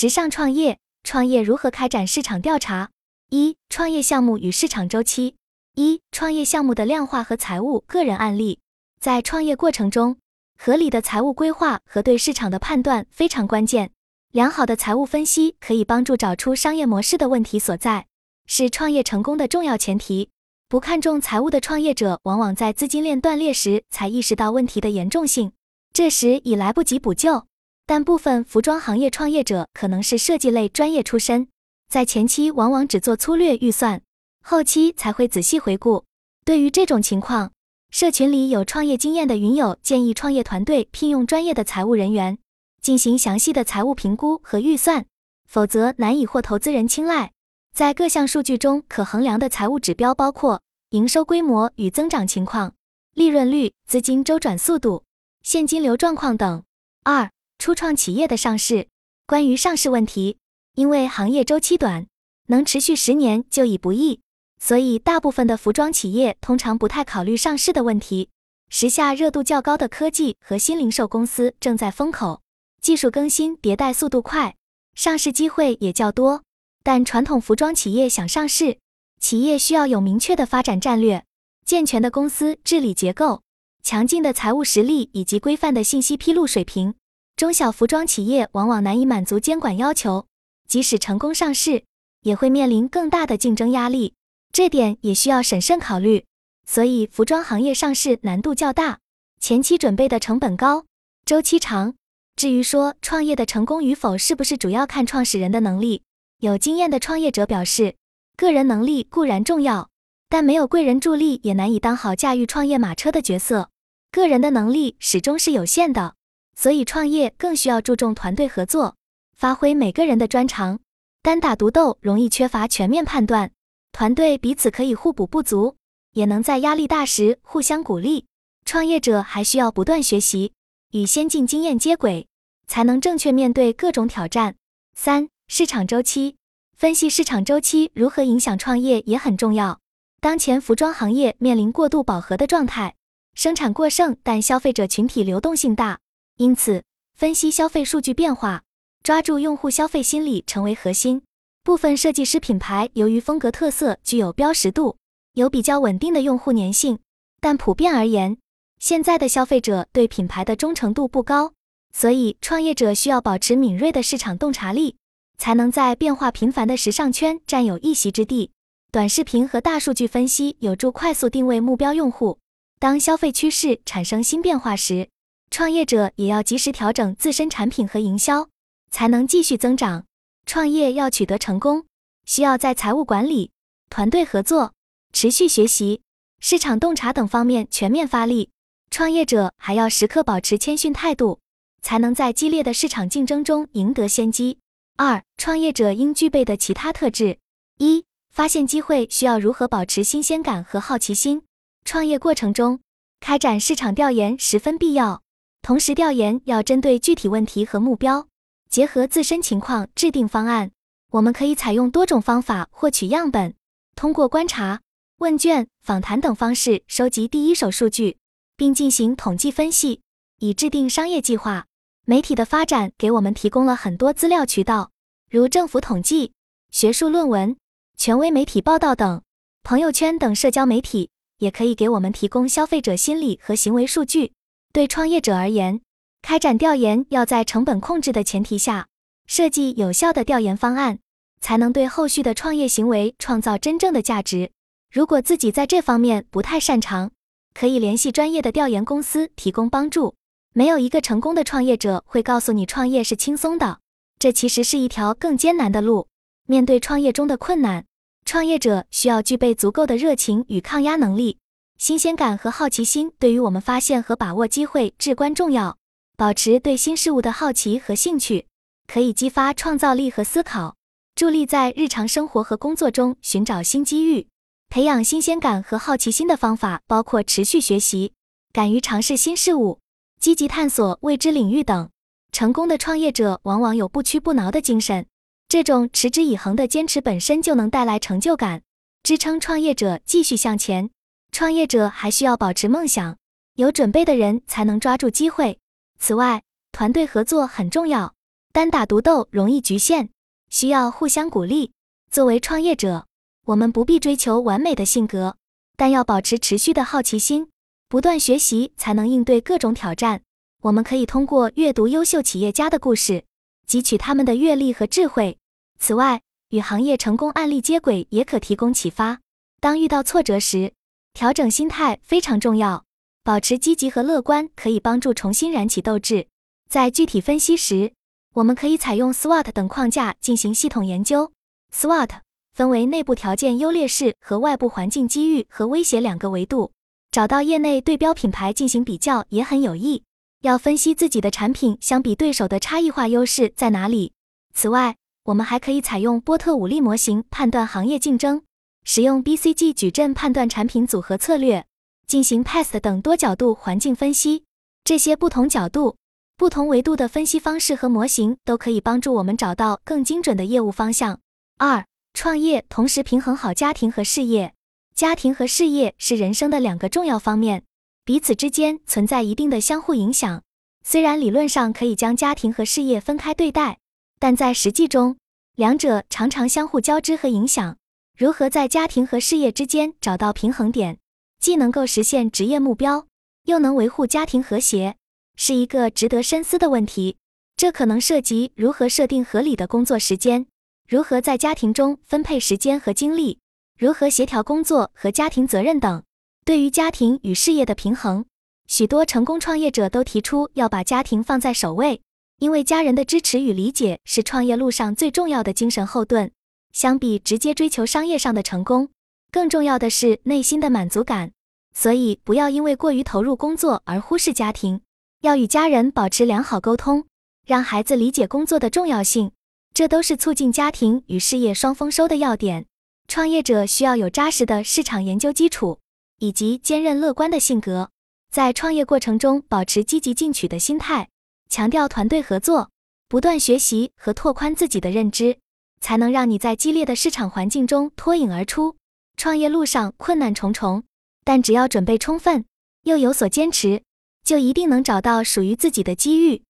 直上创业，创业如何开展市场调查？一、创业项目与市场周期。一、创业项目的量化和财务个人案例。在创业过程中，合理的财务规划和对市场的判断非常关键。良好的财务分析可以帮助找出商业模式的问题所在，是创业成功的重要前提。不看重财务的创业者，往往在资金链断裂时才意识到问题的严重性，这时已来不及补救。但部分服装行业创业者可能是设计类专业出身，在前期往往只做粗略预算，后期才会仔细回顾。对于这种情况，社群里有创业经验的云友建议创业团队聘用专业的财务人员，进行详细的财务评估和预算，否则难以获投资人青睐。在各项数据中，可衡量的财务指标包括营收规模与增长情况、利润率、资金周转速度、现金流状况等。二、初创企业的上市。关于上市问题，因为行业周期短，能持续十年就已不易。所以，大部分的服装企业通常不太考虑上市的问题。时下热度较高的科技和新零售公司正在风口，技术更新迭代速度快，上市机会也较多。但传统服装企业想上市，企业需要有明确的发展战略、健全的公司治理结构、强劲的财务实力以及规范的信息披露水平。中小服装企业往往难以满足监管要求，即使成功上市，也会面临更大的竞争压力。这点也需要审慎考虑，所以服装行业上市难度较大，前期准备的成本高，周期长。至于说创业的成功与否是不是主要看创始人的能力，有经验的创业者表示，个人能力固然重要，但没有贵人助力也难以当好驾驭创业马车的角色。个人的能力始终是有限的，所以创业更需要注重团队合作，发挥每个人的专长。单打独斗容易缺乏全面判断。团队彼此可以互补不足，也能在压力大时互相鼓励。创业者还需要不断学习，与先进经验接轨，才能正确面对各种挑战。三、市场周期分析，市场周期如何影响创业也很重要。当前服装行业面临过度饱和的状态，生产过剩，但消费者群体流动性大，因此分析消费数据变化，抓住用户消费心理成为核心。部分设计师品牌由于风格特色具有标识度，有比较稳定的用户粘性，但普遍而言，现在的消费者对品牌的忠诚度不高，所以创业者需要保持敏锐的市场洞察力，才能在变化频繁的时尚圈占有一席之地。短视频和大数据分析有助快速定位目标用户。当消费趋势产生新变化时，创业者也要及时调整自身产品和营销，才能继续增长。创业要取得成功，需要在财务管理、团队合作、持续学习、市场洞察等方面全面发力。创业者还要时刻保持谦逊态度，才能在激烈的市场竞争中赢得先机。二、创业者应具备的其他特质：一、发现机会需要如何保持新鲜感和好奇心。创业过程中，开展市场调研十分必要，同时调研要针对具体问题和目标。结合自身情况制定方案，我们可以采用多种方法获取样本，通过观察、问卷、访谈等方式收集第一手数据，并进行统计分析，以制定商业计划。媒体的发展给我们提供了很多资料渠道，如政府统计、学术论文、权威媒体报道等。朋友圈等社交媒体也可以给我们提供消费者心理和行为数据。对创业者而言，开展调研要在成本控制的前提下，设计有效的调研方案，才能对后续的创业行为创造真正的价值。如果自己在这方面不太擅长，可以联系专业的调研公司提供帮助。没有一个成功的创业者会告诉你创业是轻松的，这其实是一条更艰难的路。面对创业中的困难，创业者需要具备足够的热情与抗压能力。新鲜感和好奇心对于我们发现和把握机会至关重要。保持对新事物的好奇和兴趣，可以激发创造力和思考，助力在日常生活和工作中寻找新机遇。培养新鲜感和好奇心的方法包括持续学习、敢于尝试新事物、积极探索未知领域等。成功的创业者往往有不屈不挠的精神，这种持之以恒的坚持本身就能带来成就感，支撑创业者继续向前。创业者还需要保持梦想，有准备的人才能抓住机会。此外，团队合作很重要。单打独斗容易局限，需要互相鼓励。作为创业者，我们不必追求完美的性格，但要保持持续的好奇心，不断学习才能应对各种挑战。我们可以通过阅读优秀企业家的故事，汲取他们的阅历和智慧。此外，与行业成功案例接轨也可提供启发。当遇到挫折时，调整心态非常重要。保持积极和乐观可以帮助重新燃起斗志。在具体分析时，我们可以采用 SWOT 等框架进行系统研究。SWOT 分为内部条件优劣势和外部环境机遇和威胁两个维度。找到业内对标品牌进行比较也很有益。要分析自己的产品相比对手的差异化优势在哪里。此外，我们还可以采用波特五力模型判断行业竞争，使用 BCG 矩阵判断产品组合策略。进行 PEST 等多角度环境分析，这些不同角度、不同维度的分析方式和模型都可以帮助我们找到更精准的业务方向。二、创业同时平衡好家庭和事业。家庭和事业是人生的两个重要方面，彼此之间存在一定的相互影响。虽然理论上可以将家庭和事业分开对待，但在实际中，两者常常相互交织和影响。如何在家庭和事业之间找到平衡点？既能够实现职业目标，又能维护家庭和谐，是一个值得深思的问题。这可能涉及如何设定合理的工作时间，如何在家庭中分配时间和精力，如何协调工作和家庭责任等。对于家庭与事业的平衡，许多成功创业者都提出要把家庭放在首位，因为家人的支持与理解是创业路上最重要的精神后盾。相比直接追求商业上的成功。更重要的是内心的满足感，所以不要因为过于投入工作而忽视家庭，要与家人保持良好沟通，让孩子理解工作的重要性，这都是促进家庭与事业双丰收的要点。创业者需要有扎实的市场研究基础，以及坚韧乐观的性格，在创业过程中保持积极进取的心态，强调团队合作，不断学习和拓宽自己的认知，才能让你在激烈的市场环境中脱颖而出。创业路上困难重重，但只要准备充分，又有所坚持，就一定能找到属于自己的机遇。